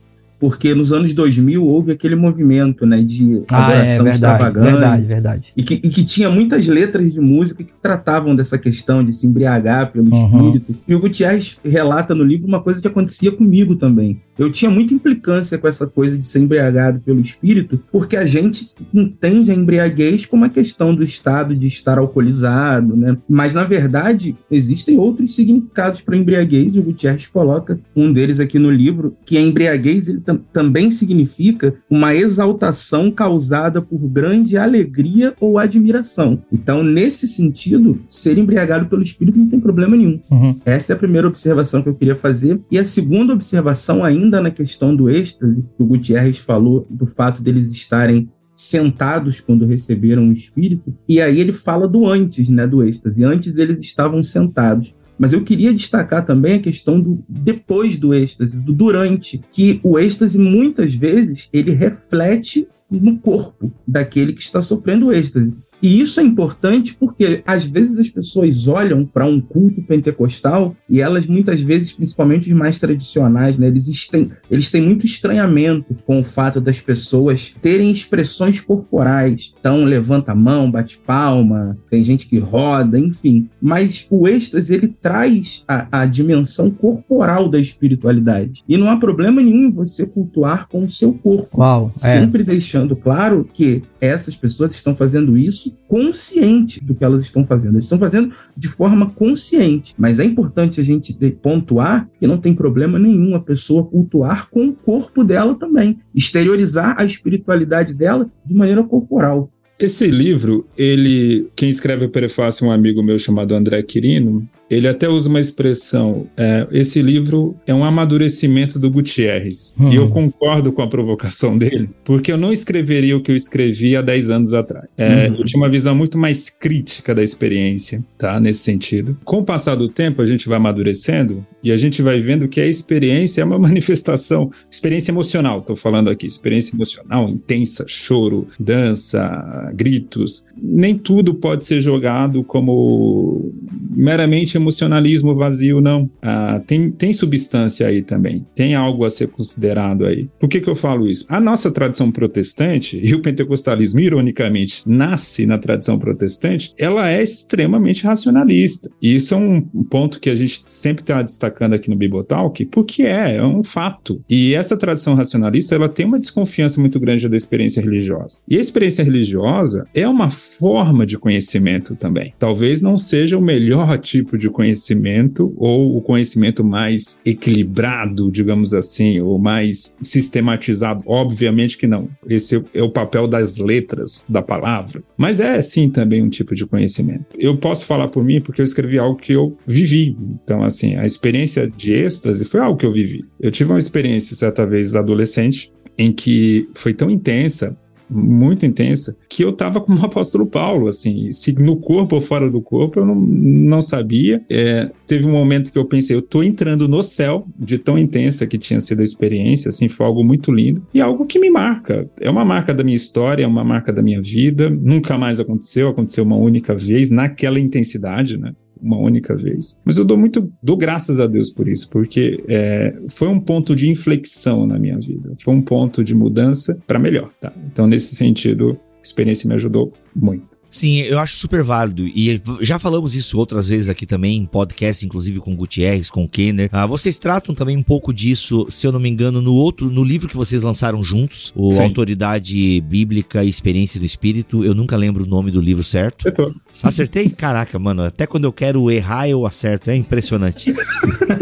porque nos anos 2000 houve aquele movimento né, de ah, adoração é, extravagante. Verdade, verdade. E que, e que tinha muitas letras de música que tratavam dessa questão de se embriagar pelo uhum. espírito. E o Gutierrez relata no livro uma coisa que acontecia comigo também. Eu tinha muita implicância com essa coisa de ser embriagado pelo espírito, porque a gente entende a embriaguez como a questão do estado de estar alcoolizado, né? Mas, na verdade, existem outros significados para embriaguez, e o Gutierrez coloca um deles aqui no livro, que a embriaguez ele tam também significa uma exaltação causada por grande alegria ou admiração. Então, nesse sentido, ser embriagado pelo espírito não tem problema nenhum. Uhum. Essa é a primeira observação que eu queria fazer. E a segunda observação, ainda na questão do êxtase, que o Gutierrez falou do fato deles estarem sentados quando receberam o espírito, e aí ele fala do antes, né, do êxtase. Antes eles estavam sentados. Mas eu queria destacar também a questão do depois do êxtase, do durante, que o êxtase muitas vezes ele reflete no corpo daquele que está sofrendo êxtase. E isso é importante porque às vezes as pessoas olham para um culto pentecostal e elas muitas vezes, principalmente os mais tradicionais, né, eles têm, eles têm muito estranhamento com o fato das pessoas terem expressões corporais. Então levanta a mão, bate palma, tem gente que roda, enfim. Mas o êxtase ele traz a, a dimensão corporal da espiritualidade. E não há problema nenhum em você cultuar com o seu corpo. Uau, é. sempre deixando claro que essas pessoas estão fazendo isso consciente do que elas estão fazendo. Eles estão fazendo de forma consciente. Mas é importante a gente pontuar que não tem problema nenhum a pessoa cultuar com o corpo dela também, exteriorizar a espiritualidade dela de maneira corporal. Esse livro, ele, quem escreve o prefácio é um amigo meu chamado André Quirino, ele até usa uma expressão. É, esse livro é um amadurecimento do Gutierrez. Uhum. E eu concordo com a provocação dele, porque eu não escreveria o que eu escrevi há 10 anos atrás. É, uhum. Eu tinha uma visão muito mais crítica da experiência, tá? Nesse sentido. Com o passar do tempo, a gente vai amadurecendo e a gente vai vendo que a experiência é uma manifestação, experiência emocional, estou falando aqui, experiência emocional intensa, choro, dança, gritos. Nem tudo pode ser jogado como meramente emocionalismo vazio, não. Ah, tem, tem substância aí também. Tem algo a ser considerado aí. Por que, que eu falo isso? A nossa tradição protestante, e o pentecostalismo, ironicamente, nasce na tradição protestante, ela é extremamente racionalista. E isso é um ponto que a gente sempre está destacando aqui no Bibotalk, porque é, é um fato. E essa tradição racionalista, ela tem uma desconfiança muito grande da experiência religiosa. E a experiência religiosa é uma forma de conhecimento também. Talvez não seja o melhor tipo de conhecimento ou o conhecimento mais equilibrado, digamos assim, ou mais sistematizado? Obviamente que não. Esse é o papel das letras da palavra. Mas é sim também um tipo de conhecimento. Eu posso falar por mim porque eu escrevi algo que eu vivi. Então, assim, a experiência de êxtase foi algo que eu vivi. Eu tive uma experiência certa vez adolescente em que foi tão intensa muito intensa, que eu tava como o apóstolo Paulo, assim, se no corpo ou fora do corpo, eu não, não sabia. É, teve um momento que eu pensei, eu tô entrando no céu, de tão intensa que tinha sido a experiência, assim, foi algo muito lindo e algo que me marca. É uma marca da minha história, é uma marca da minha vida, nunca mais aconteceu, aconteceu uma única vez, naquela intensidade, né? Uma única vez. Mas eu dou muito, dou graças a Deus por isso, porque é, foi um ponto de inflexão na minha vida, foi um ponto de mudança para melhor, tá? Então, nesse sentido, a experiência me ajudou muito. Sim, eu acho super válido. E já falamos isso outras vezes aqui também, em podcast, inclusive com o Gutierrez, com o Kenner. Ah, vocês tratam também um pouco disso, se eu não me engano, no outro, no livro que vocês lançaram juntos, o Sim. Autoridade Bíblica e Experiência do Espírito. Eu nunca lembro o nome do livro certo. Acertou. Acertei? Caraca, mano, até quando eu quero errar, eu acerto. É impressionante.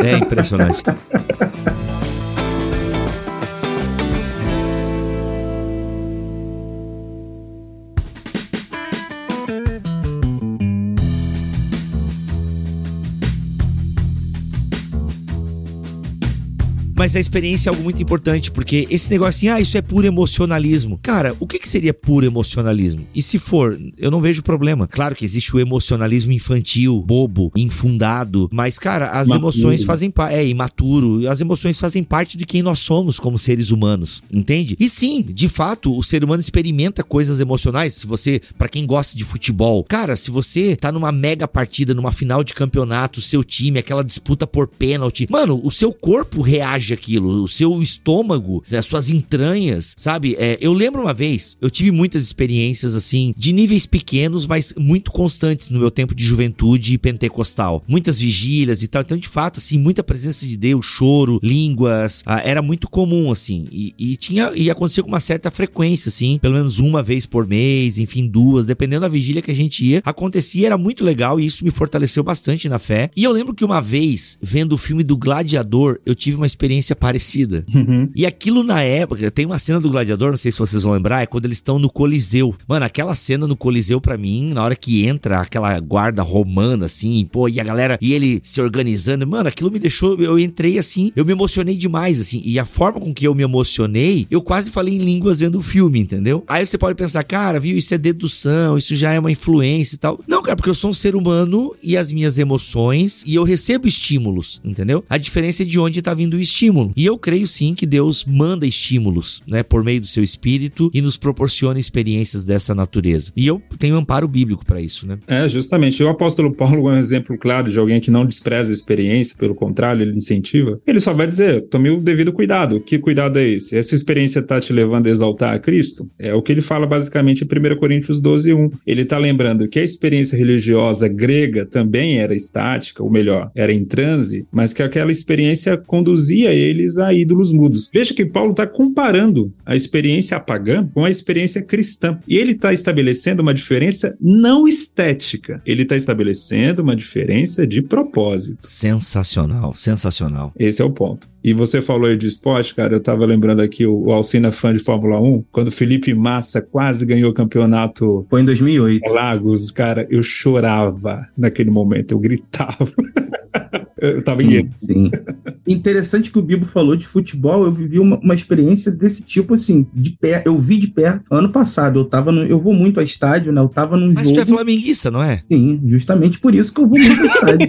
É impressionante. Mas a experiência é algo muito importante, porque esse negócio assim, ah, isso é puro emocionalismo. Cara, o que, que seria puro emocionalismo? E se for, eu não vejo problema. Claro que existe o emocionalismo infantil, bobo, infundado, mas, cara, as Imaturo. emoções fazem parte. É, imaturo. As emoções fazem parte de quem nós somos como seres humanos, entende? E sim, de fato, o ser humano experimenta coisas emocionais. Se você, pra quem gosta de futebol, cara, se você tá numa mega partida, numa final de campeonato, seu time, aquela disputa por pênalti, mano, o seu corpo reage àquilo, o seu estômago, as suas entranhas, sabe? É, eu lembro uma vez, eu tive muitas experiências assim, de níveis pequenos, mas muito constantes no meu tempo de juventude pentecostal. Muitas vigílias e tal. Então, de fato, assim, muita presença de Deus, choro, línguas, ah, era muito comum, assim. E, e tinha, e acontecia com uma certa frequência, assim, pelo menos uma vez por mês, enfim, duas, dependendo da vigília que a gente ia. Acontecia, era muito legal e isso me fortaleceu bastante na fé. E eu lembro que uma vez, vendo o filme do Gladiador, eu tive uma experiência parecida. Uhum. E aquilo na época, tem uma cena do Gladiador, não sei se vocês vão lembrar, é quando eles estão no Coliseu. Mano, aquela cena no Coliseu pra mim, na hora que entra aquela guarda romana assim, pô, e a galera, e ele se organizando, mano, aquilo me deixou, eu entrei assim, eu me emocionei demais assim, e a forma com que eu me emocionei, eu quase falei em línguas vendo o filme, entendeu? Aí você pode pensar, cara, viu, isso é dedução, isso já é uma influência e tal. Não, cara, porque eu sou um ser humano e as minhas emoções e eu recebo estímulos, entendeu? A diferença é de onde tá vindo o estímulo. E eu creio sim que Deus manda estímulos, né, por meio do seu espírito e nos proporciona experiências dessa natureza. E eu tenho amparo bíblico pra isso, né? É, justamente. O apóstolo Paulo é um exemplo claro de alguém que não despreza a experiência, pelo contrário, ele incentiva. Ele só vai dizer: tome o devido cuidado. Que cuidado é esse? Essa experiência está te levando a exaltar a Cristo? É o que ele fala basicamente em 1 Coríntios 12, 1. Ele está lembrando que a experiência religiosa grega também era estática, ou melhor, era em transe, mas que aquela experiência conduzia eles a ídolos mudos. Veja que Paulo está comparando a experiência pagã com a experiência cristã. E ele está estabelecendo uma diferença não estética, ele está estabelecendo uma diferença de propósito. Sensacional, sensacional. Esse é o ponto. E você falou aí de esporte, cara, eu tava lembrando aqui, o, o Alcina fã de Fórmula 1, quando o Felipe Massa quase ganhou o campeonato Foi em 2008. Lagos, cara, eu chorava naquele momento, eu gritava. eu tava em erro. Sim. Interessante que o Bibo falou de futebol. Eu vivi uma, uma experiência desse tipo, assim, de pé. Eu vi de perto ano passado. Eu tava no, Eu vou muito a estádio, né? Eu tava num Mas jogo. tu é flamenguista, não é? Sim, justamente por isso que eu vou muito ao estádio.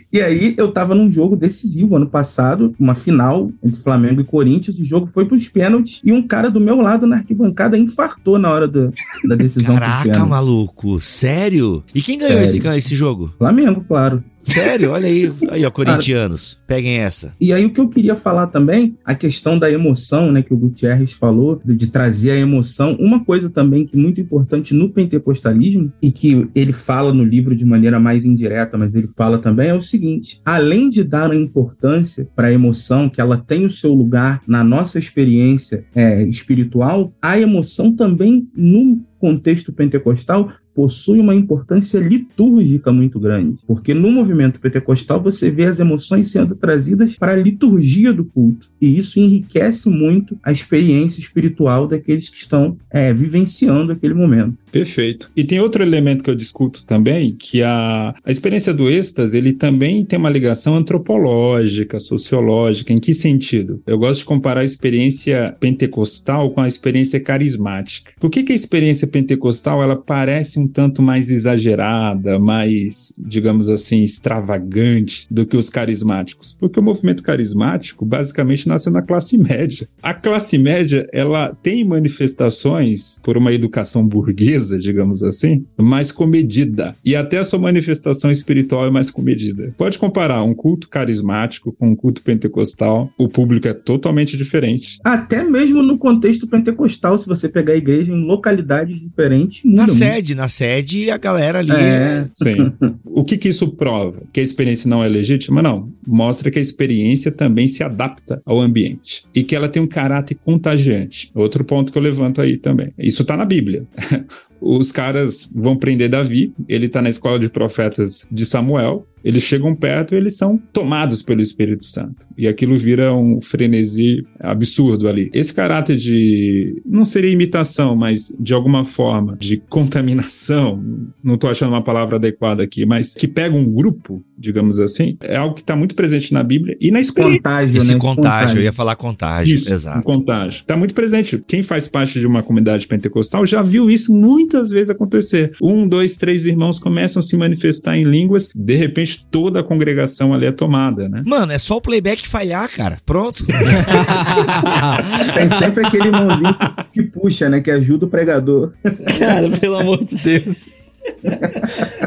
e aí, eu tava num jogo decisivo ano passado, uma final entre Flamengo e Corinthians. O jogo foi pros pênaltis e um cara do meu lado na arquibancada infartou na hora da, da decisão Caraca, maluco, sério? E quem ganhou esse, esse jogo? Flamengo, claro. Sério? Olha aí, aí ó, corintianos, peguem essa. E aí o que eu queria falar também, a questão da emoção, né, que o Gutierrez falou, de, de trazer a emoção. Uma coisa também que é muito importante no pentecostalismo e que ele fala no livro de maneira mais indireta, mas ele fala também é o seguinte: além de dar a importância para a emoção, que ela tem o seu lugar na nossa experiência é, espiritual, a emoção também no contexto pentecostal possui uma importância litúrgica muito grande, porque no movimento pentecostal você vê as emoções sendo trazidas para a liturgia do culto, e isso enriquece muito a experiência espiritual daqueles que estão é, vivenciando aquele momento. Perfeito. E tem outro elemento que eu discuto também, que a, a experiência do êxtase, ele também tem uma ligação antropológica, sociológica. Em que sentido? Eu gosto de comparar a experiência pentecostal com a experiência carismática. Por que, que a experiência pentecostal ela parece um tanto mais exagerada, mais, digamos assim, extravagante do que os carismáticos. Porque o movimento carismático basicamente nasceu na classe média. A classe média, ela tem manifestações por uma educação burguesa, digamos assim, mais comedida. E até a sua manifestação espiritual é mais comedida. Pode comparar um culto carismático com um culto pentecostal, o público é totalmente diferente. Até mesmo no contexto pentecostal, se você pegar a igreja em localidades diferentes, na muito. sede, na sede, a galera ali. É. Sim. o que, que isso prova? Que a experiência não é legítima? Não. Mostra que a experiência também se adapta ao ambiente e que ela tem um caráter contagiante. Outro ponto que eu levanto aí também. Isso está na Bíblia. os caras vão prender Davi, ele está na escola de profetas de Samuel, eles chegam perto e eles são tomados pelo Espírito Santo. E aquilo vira um frenesi absurdo ali. Esse caráter de. não seria imitação, mas de alguma forma de contaminação, não estou achando uma palavra adequada aqui, mas que pega um grupo, digamos assim, é algo que está muito presente na Bíblia e na experiência. Contágio, Esse né? contágio, eu ia falar contágio. Isso, exato. Um contágio. Está muito presente. Quem faz parte de uma comunidade pentecostal já viu isso muitas vezes acontecer. Um, dois, três irmãos começam a se manifestar em línguas, de repente toda a congregação ali é tomada, né? Mano, é só o playback falhar, cara. Pronto. Tem sempre aquele irmãozinho que, que puxa, né? Que ajuda o pregador. Cara, pelo amor de Deus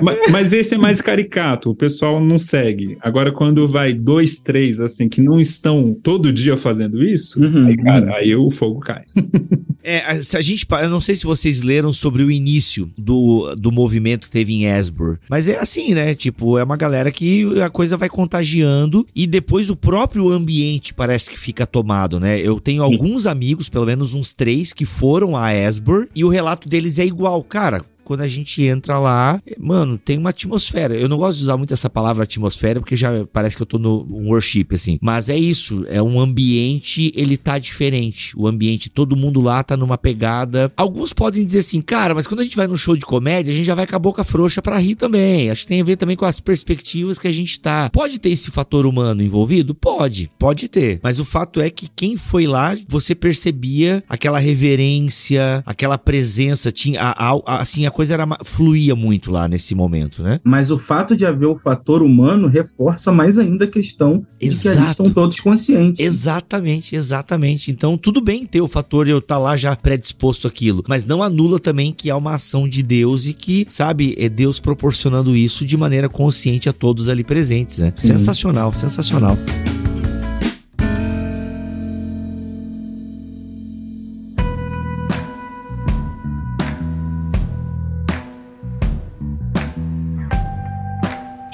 mas, mas, esse é mais caricato, o pessoal não segue. Agora, quando vai dois, três, assim, que não estão todo dia fazendo isso, uhum, aí, cara, uhum. aí o fogo cai. é, se a gente, eu não sei se vocês leram sobre o início do, do movimento que teve em Esbor, mas é assim, né? Tipo, é uma galera que a coisa vai contagiando e depois o próprio ambiente parece que fica tomado, né? Eu tenho alguns amigos, pelo menos uns três, que foram a Esbor e o relato deles é igual. Cara, quando a gente entra lá, mano, tem uma atmosfera. Eu não gosto de usar muito essa palavra atmosfera, porque já parece que eu tô no worship, assim. Mas é isso, é um ambiente, ele tá diferente. O ambiente, todo mundo lá tá numa pegada. Alguns podem dizer assim, cara, mas quando a gente vai no show de comédia, a gente já vai com a boca frouxa pra rir também. Acho que tem a ver também com as perspectivas que a gente tá. Pode ter esse fator humano envolvido? Pode, pode ter. Mas o fato é que quem foi lá, você percebia aquela reverência, aquela presença, tinha, a, a, assim, a coisa era, fluía muito lá nesse momento, né? Mas o fato de haver o fator humano reforça mais ainda a questão Exato. de que eles estão todos conscientes. Exatamente, exatamente. Então, tudo bem ter o fator de eu estar tá lá já predisposto àquilo, mas não anula também que há uma ação de Deus e que, sabe, é Deus proporcionando isso de maneira consciente a todos ali presentes, né? Sensacional, sensacional.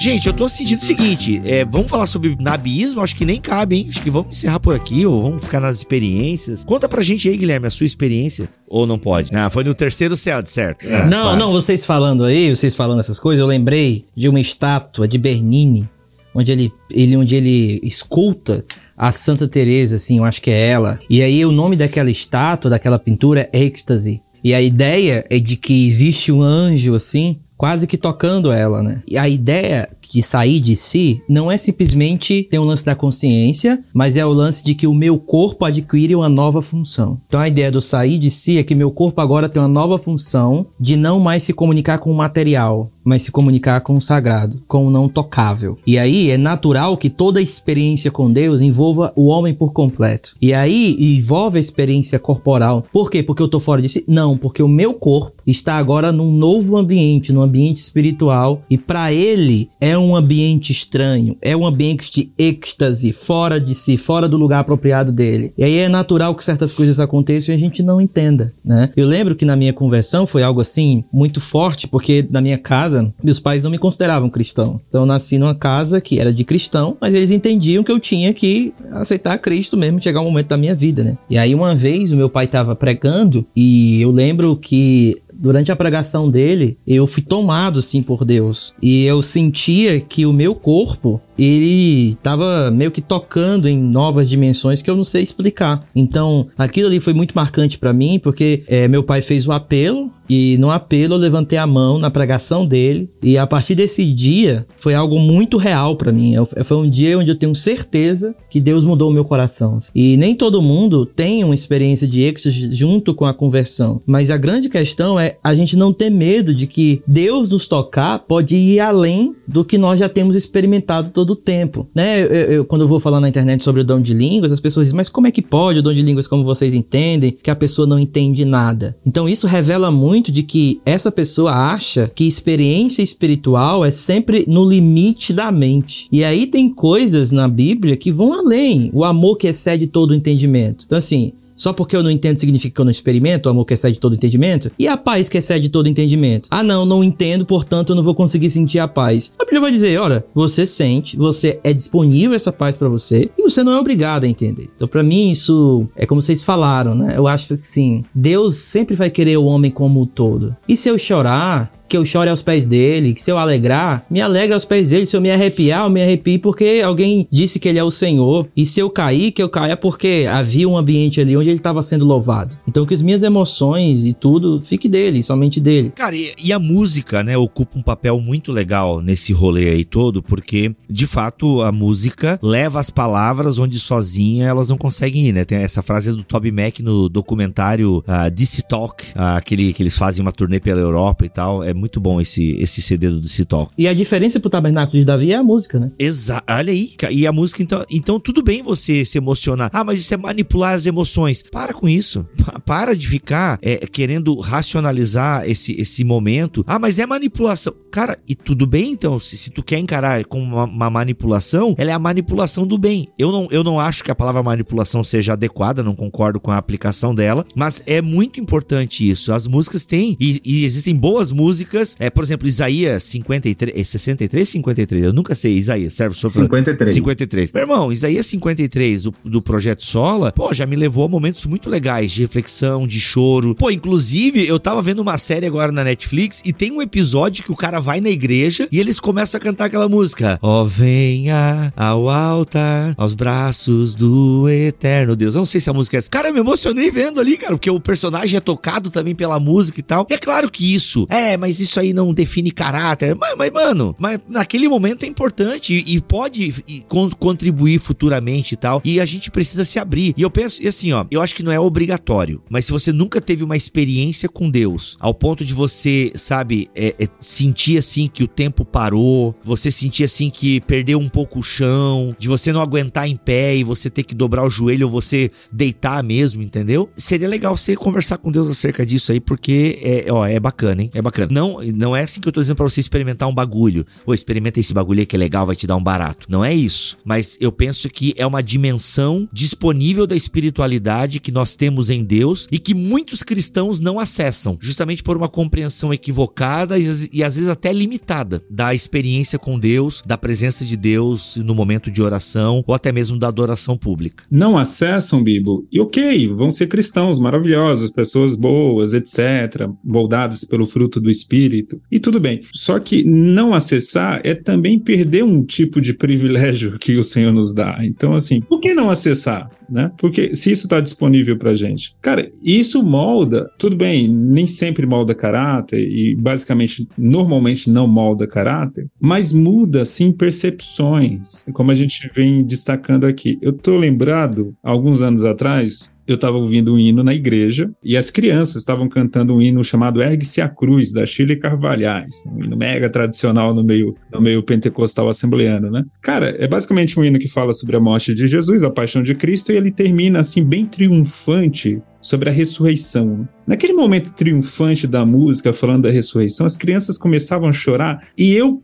Gente, eu tô sentindo o seguinte: é, vamos falar sobre nabismo? Acho que nem cabe, hein? Acho que vamos encerrar por aqui, ou vamos ficar nas experiências. Conta pra gente aí, Guilherme, a sua experiência. Ou não pode? Ah, foi no terceiro céu, certo? É, não, claro. não, vocês falando aí, vocês falando essas coisas, eu lembrei de uma estátua de Bernini, onde ele, ele, onde ele esculta a Santa Teresa, assim, eu acho que é ela. E aí o nome daquela estátua, daquela pintura é êxtase. E a ideia é de que existe um anjo assim, quase que tocando ela, né? E a ideia de sair de si não é simplesmente ter um lance da consciência, mas é o lance de que o meu corpo adquire uma nova função. Então a ideia do sair de si é que meu corpo agora tem uma nova função de não mais se comunicar com o material, mas se comunicar com o sagrado, com o não tocável. E aí é natural que toda experiência com Deus envolva o homem por completo. E aí envolve a experiência corporal. Por quê? Porque eu tô fora de si? Não, porque o meu corpo está agora num novo ambiente, num ambiente espiritual, e para ele é um ambiente estranho, é um ambiente de êxtase, fora de si, fora do lugar apropriado dele. E aí é natural que certas coisas aconteçam e a gente não entenda, né? Eu lembro que na minha conversão foi algo assim muito forte, porque na minha casa, meus pais não me consideravam cristão. Então eu nasci numa casa que era de cristão, mas eles entendiam que eu tinha que aceitar Cristo mesmo, chegar um momento da minha vida, né? E aí uma vez o meu pai estava pregando e eu lembro que durante a pregação dele, eu fui tomado assim por Deus. E eu sentia que o meu corpo ele tava meio que tocando em novas dimensões que eu não sei explicar. Então, aquilo ali foi muito marcante para mim, porque é, meu pai fez o apelo, e no apelo eu levantei a mão na pregação dele. E a partir desse dia foi algo muito real para mim. Eu, foi um dia onde eu tenho certeza que Deus mudou o meu coração. E nem todo mundo tem uma experiência de êxtase junto com a conversão. Mas a grande questão é a gente não ter medo de que Deus nos tocar pode ir além do que nós já temos experimentado todo o tempo. Né? Eu, eu, quando eu vou falar na internet sobre o dom de línguas, as pessoas dizem, mas como é que pode o dom de línguas como vocês entendem, que a pessoa não entende nada? Então isso revela muito de que essa pessoa acha que experiência espiritual é sempre no limite da mente. E aí tem coisas na Bíblia que vão além. O amor que excede todo o entendimento. Então, assim, só porque eu não entendo significa que eu não experimento, o amor que excede todo entendimento. E a paz que excede todo entendimento? Ah, não, não entendo, portanto eu não vou conseguir sentir a paz. A Bíblia vai dizer, olha, você sente, você é disponível essa paz para você e você não é obrigado a entender. Então, para mim isso é como vocês falaram, né? Eu acho que sim, Deus sempre vai querer o homem como um todo. E se eu chorar, que eu chore aos pés dele, que se eu alegrar, me alegra aos pés dele, se eu me arrepiar, eu me arrepio porque alguém disse que ele é o Senhor, e se eu cair, que eu caia porque havia um ambiente ali onde ele estava sendo louvado. Então que as minhas emoções e tudo fique dele, somente dele. Cara, e, e a música, né, ocupa um papel muito legal nesse rolê aí todo, porque de fato a música leva as palavras onde sozinha elas não conseguem ir, né? Tem essa frase do Toby Mac no documentário uh, DC Talk, uh, aquele que eles fazem uma turnê pela Europa e tal, é muito bom esse, esse CD do Citol. E a diferença pro Tabernáculo de Davi é a música, né? Exato. Olha aí. E a música, então, então tudo bem você se emocionar. Ah, mas isso é manipular as emoções. Para com isso. Para de ficar é, querendo racionalizar esse, esse momento. Ah, mas é manipulação. Cara, e tudo bem então? Se, se tu quer encarar como uma, uma, manipulação, ela é a manipulação do bem. Eu não, eu não acho que a palavra manipulação seja adequada, não concordo com a aplicação dela, mas é muito importante isso. As músicas têm, e, e existem boas músicas músicas. É, por exemplo, Isaías 53, 63, 53, eu nunca sei, Isaías, serve só pra... 53. 53. Meu irmão, Isaías 53 do, do Projeto Sola, pô, já me levou a momentos muito legais de reflexão, de choro. Pô, inclusive, eu tava vendo uma série agora na Netflix e tem um episódio que o cara vai na igreja e eles começam a cantar aquela música. Ó, oh, venha ao altar, aos braços do eterno Deus. Eu não sei se a música é essa. Cara, eu me emocionei vendo ali, cara, porque o personagem é tocado também pela música e tal. E é claro que isso, é, mas isso aí não define caráter. Mas, mas mano, mas naquele momento é importante e, e pode e, con contribuir futuramente e tal. E a gente precisa se abrir. E eu penso, e assim, ó, eu acho que não é obrigatório, mas se você nunca teve uma experiência com Deus, ao ponto de você, sabe, é, é, sentir assim que o tempo parou, você sentir assim que perdeu um pouco o chão, de você não aguentar em pé e você ter que dobrar o joelho ou você deitar mesmo, entendeu? Seria legal você conversar com Deus acerca disso aí, porque é, ó, é bacana, hein? É bacana. Não não, não é assim que eu tô dizendo pra você experimentar um bagulho. Ou experimenta esse bagulho que é legal, vai te dar um barato. Não é isso. Mas eu penso que é uma dimensão disponível da espiritualidade que nós temos em Deus e que muitos cristãos não acessam, justamente por uma compreensão equivocada e, e às vezes até limitada da experiência com Deus, da presença de Deus no momento de oração ou até mesmo da adoração pública. Não acessam, Bibo? E ok, vão ser cristãos maravilhosos, pessoas boas, etc., moldadas pelo fruto do Espírito espírito. E tudo bem. Só que não acessar é também perder um tipo de privilégio que o Senhor nos dá. Então, assim, por que não acessar? Né? Porque se isso está disponível para gente, cara, isso molda, tudo bem, nem sempre molda caráter e basicamente, normalmente não molda caráter, mas muda sim percepções, como a gente vem destacando aqui. Eu tô lembrado, alguns anos atrás, eu estava ouvindo um hino na igreja e as crianças estavam cantando um hino chamado Ergue-se a Cruz, da Chile Carvalhais, um hino mega tradicional no meio, no meio pentecostal assembleano, né? Cara, é basicamente um hino que fala sobre a morte de Jesus, a paixão de Cristo, e ele termina assim, bem triunfante sobre a ressurreição. Naquele momento triunfante da música, falando da ressurreição, as crianças começavam a chorar e eu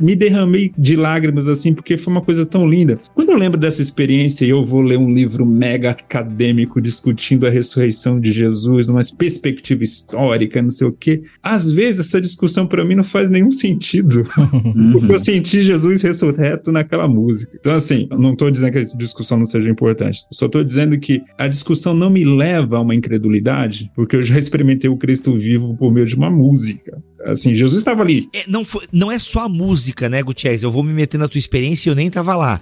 me derramei de lágrimas assim, porque foi uma coisa tão linda. Quando eu lembro dessa experiência e eu vou ler um livro mega acadêmico discutindo a ressurreição de Jesus numa perspectiva histórica, não sei o quê, às vezes essa discussão para mim não faz nenhum sentido. porque eu senti Jesus ressurreto naquela música. Então, assim, não tô dizendo que essa discussão não seja importante, só tô dizendo que a discussão não me leva a uma incredulidade, porque eu já experimentei o Cristo vivo por meio de uma música. Assim, Jesus estava ali. É, não, foi, não é só a música, né, Gutierrez? Eu vou me meter na tua experiência e eu nem tava lá.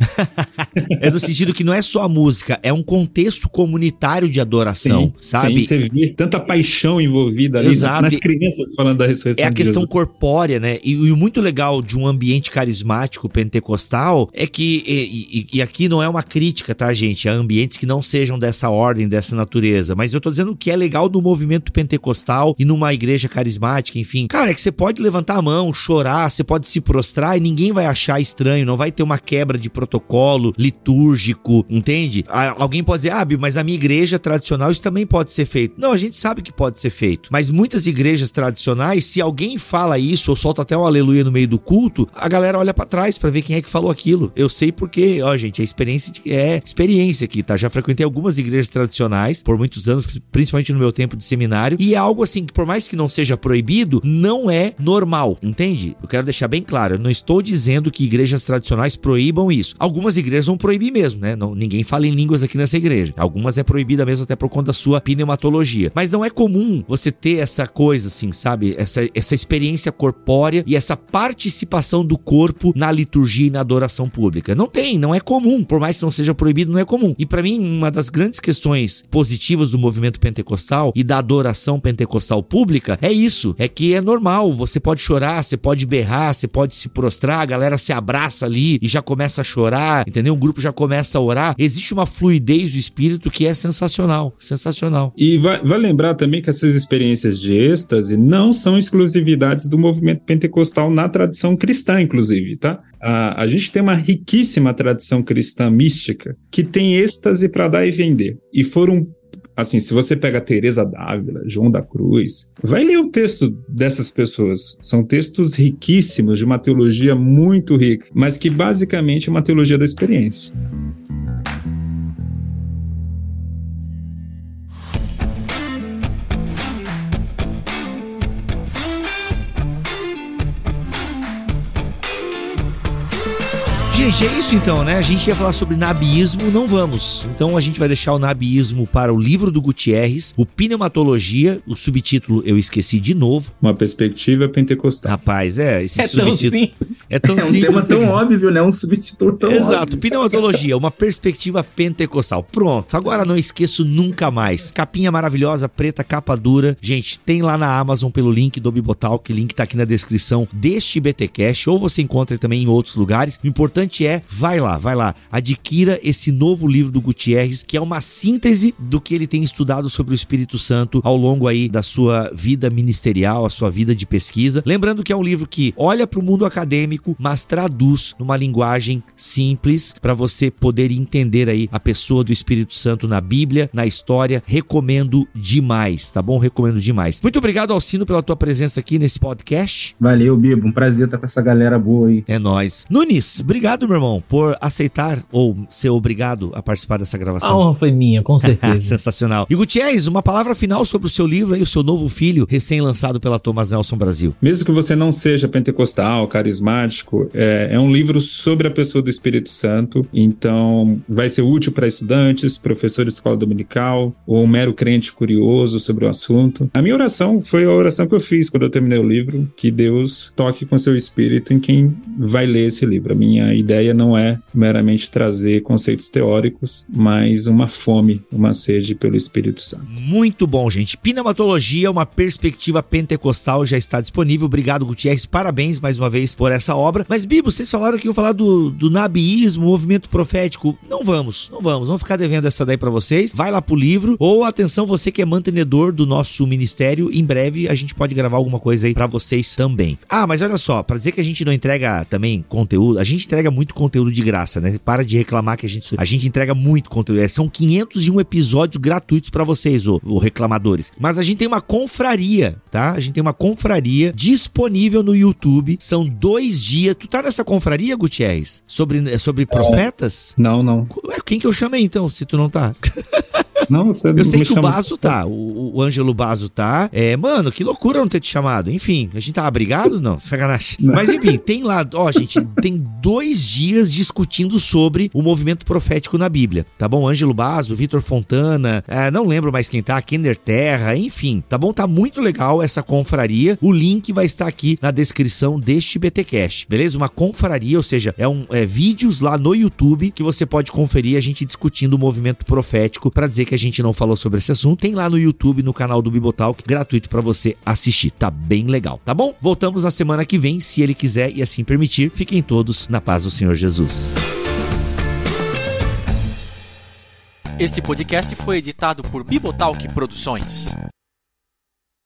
é no sentido que não é só a música, é um contexto comunitário de adoração, sim, sabe? Sim, você vê tanta paixão envolvida ali Exato. nas crianças falando da ressurreição. É a questão corpórea, né? E, o muito legal de um ambiente carismático pentecostal é que, e, e, e, aqui não é uma crítica, tá, gente? A ambientes que não sejam dessa ordem, dessa natureza. Mas eu tô dizendo que é legal do movimento pentecostal e numa igreja carismática, enfim. Cara, é que você pode levantar a mão, chorar, você pode se prostrar e ninguém vai achar estranho, não vai ter uma quebra de protocolo litúrgico, entende? Alguém pode dizer, ah, mas a minha igreja tradicional isso também pode ser feito. Não, a gente sabe que pode ser feito. Mas muitas igrejas tradicionais, se alguém fala isso ou solta até um aleluia no meio do culto, a galera olha para trás para ver quem é que falou aquilo. Eu sei porque, ó, gente, a experiência de, é experiência aqui, tá? Já frequentei algumas igrejas tradicionais por muitos anos, principalmente no meu tempo de seminário, e é algo assim que por mais que não seja proibido, não é normal, entende? Eu quero deixar bem claro, eu não estou dizendo que igrejas tradicionais proíbam isso. Algumas igrejas vão proibir mesmo, né? Não, ninguém fala em línguas aqui nessa igreja. Algumas é proibida mesmo até por conta da sua pneumatologia. Mas não é comum você ter essa coisa assim, sabe? Essa, essa experiência corpórea e essa participação do corpo na liturgia e na adoração pública. Não tem, não é comum. Por mais que não seja proibido, não é comum. E para mim, uma das grandes questões positivas do movimento pentecostal e da adoração pentecostal pública é isso, é que é normal, você pode chorar, você pode berrar, você pode se prostrar, a galera se abraça ali e já começa a chorar, entendeu? O grupo já começa a orar. Existe uma fluidez do espírito que é sensacional, sensacional. E vai, vai lembrar também que essas experiências de êxtase não são exclusividades do movimento pentecostal na tradição cristã, inclusive, tá? A, a gente tem uma riquíssima tradição cristã mística que tem êxtase para dar e vender. E foram assim, se você pega Teresa d'Ávila, João da Cruz, vai ler o texto dessas pessoas. São textos riquíssimos de uma teologia muito rica, mas que basicamente é uma teologia da experiência. Gente, é isso então, né? A gente ia falar sobre nabiísmo, não vamos. Então a gente vai deixar o nabiísmo para o livro do Gutierrez, o Pneumatologia, o subtítulo eu esqueci de novo. Uma perspectiva pentecostal. Rapaz, é, esse é subtítulo. Tão simples. É tão é um simples. tema tão óbvio, né? Um subtítulo tão Exato, óbvio. Pneumatologia, uma perspectiva pentecostal. Pronto, agora não esqueço nunca mais. Capinha maravilhosa, preta, capa dura. Gente, tem lá na Amazon pelo link do Bibotalk, link tá aqui na descrição deste BTcast, ou você encontra também em outros lugares. O importante importante é, vai lá, vai lá, adquira esse novo livro do Gutierrez, que é uma síntese do que ele tem estudado sobre o Espírito Santo ao longo aí da sua vida ministerial, a sua vida de pesquisa. Lembrando que é um livro que olha para o mundo acadêmico, mas traduz numa linguagem simples para você poder entender aí a pessoa do Espírito Santo na Bíblia, na história. Recomendo demais, tá bom? Recomendo demais. Muito obrigado, Alcino, pela tua presença aqui nesse podcast. Valeu, Bibo. Um prazer estar com essa galera boa aí. É nós. Nunes, obrigado obrigado, meu irmão, por aceitar ou ser obrigado a participar dessa gravação. A honra foi minha, com certeza. Sensacional. E Gutierrez, uma palavra final sobre o seu livro e o seu novo filho, recém-lançado pela Thomas Nelson Brasil. Mesmo que você não seja pentecostal, carismático, é, é um livro sobre a pessoa do Espírito Santo, então vai ser útil para estudantes, professores de escola dominical, ou um mero crente curioso sobre o assunto. A minha oração foi a oração que eu fiz quando eu terminei o livro, que Deus toque com seu espírito em quem vai ler esse livro. A minha ideia ideia não é meramente trazer conceitos teóricos, mas uma fome, uma sede pelo Espírito Santo. Muito bom, gente. Pneumatologia, uma perspectiva pentecostal já está disponível. Obrigado, Gutierrez. Parabéns mais uma vez por essa obra. Mas, Bibo, vocês falaram que iam falar do, do nabiísmo, movimento profético. Não vamos, não vamos. Vamos ficar devendo essa daí para vocês. Vai lá pro livro. Ou, atenção, você que é mantenedor do nosso ministério, em breve a gente pode gravar alguma coisa aí para vocês também. Ah, mas olha só, para dizer que a gente não entrega também conteúdo, a gente entrega muito conteúdo de graça, né? Para de reclamar que a gente, a gente entrega muito conteúdo. É, são 501 episódios gratuitos para vocês, ô, ô, reclamadores. Mas a gente tem uma confraria, tá? A gente tem uma confraria disponível no YouTube. São dois dias. Tu tá nessa confraria, Gutierrez? Sobre, sobre profetas? Não, não. Ué, quem que eu chamei então, se tu não tá? Não, você Eu sei que o chama- Baso tá, o, o Ângelo Baso tá. É, mano, que loucura não ter te chamado. Enfim, a gente tava brigado? Não, sacanagem. Mas enfim, tem lá, ó, gente, tem dois dias discutindo sobre o movimento profético na Bíblia, tá bom? Ângelo Baso, Vitor Fontana, é, não lembro mais quem tá, Kender Terra, enfim, tá bom? Tá muito legal essa confraria. O link vai estar aqui na descrição deste BTcast, beleza? Uma confraria, ou seja, é um é, vídeos lá no YouTube que você pode conferir a gente discutindo o movimento profético pra dizer que a gente não falou sobre esse assunto. Tem lá no YouTube, no canal do Bibotalk, gratuito pra você assistir. Tá bem legal, tá bom? Voltamos na semana que vem, se ele quiser e assim permitir. Fiquem todos na paz do Senhor Jesus. Este podcast foi editado por Bibotalk Produções.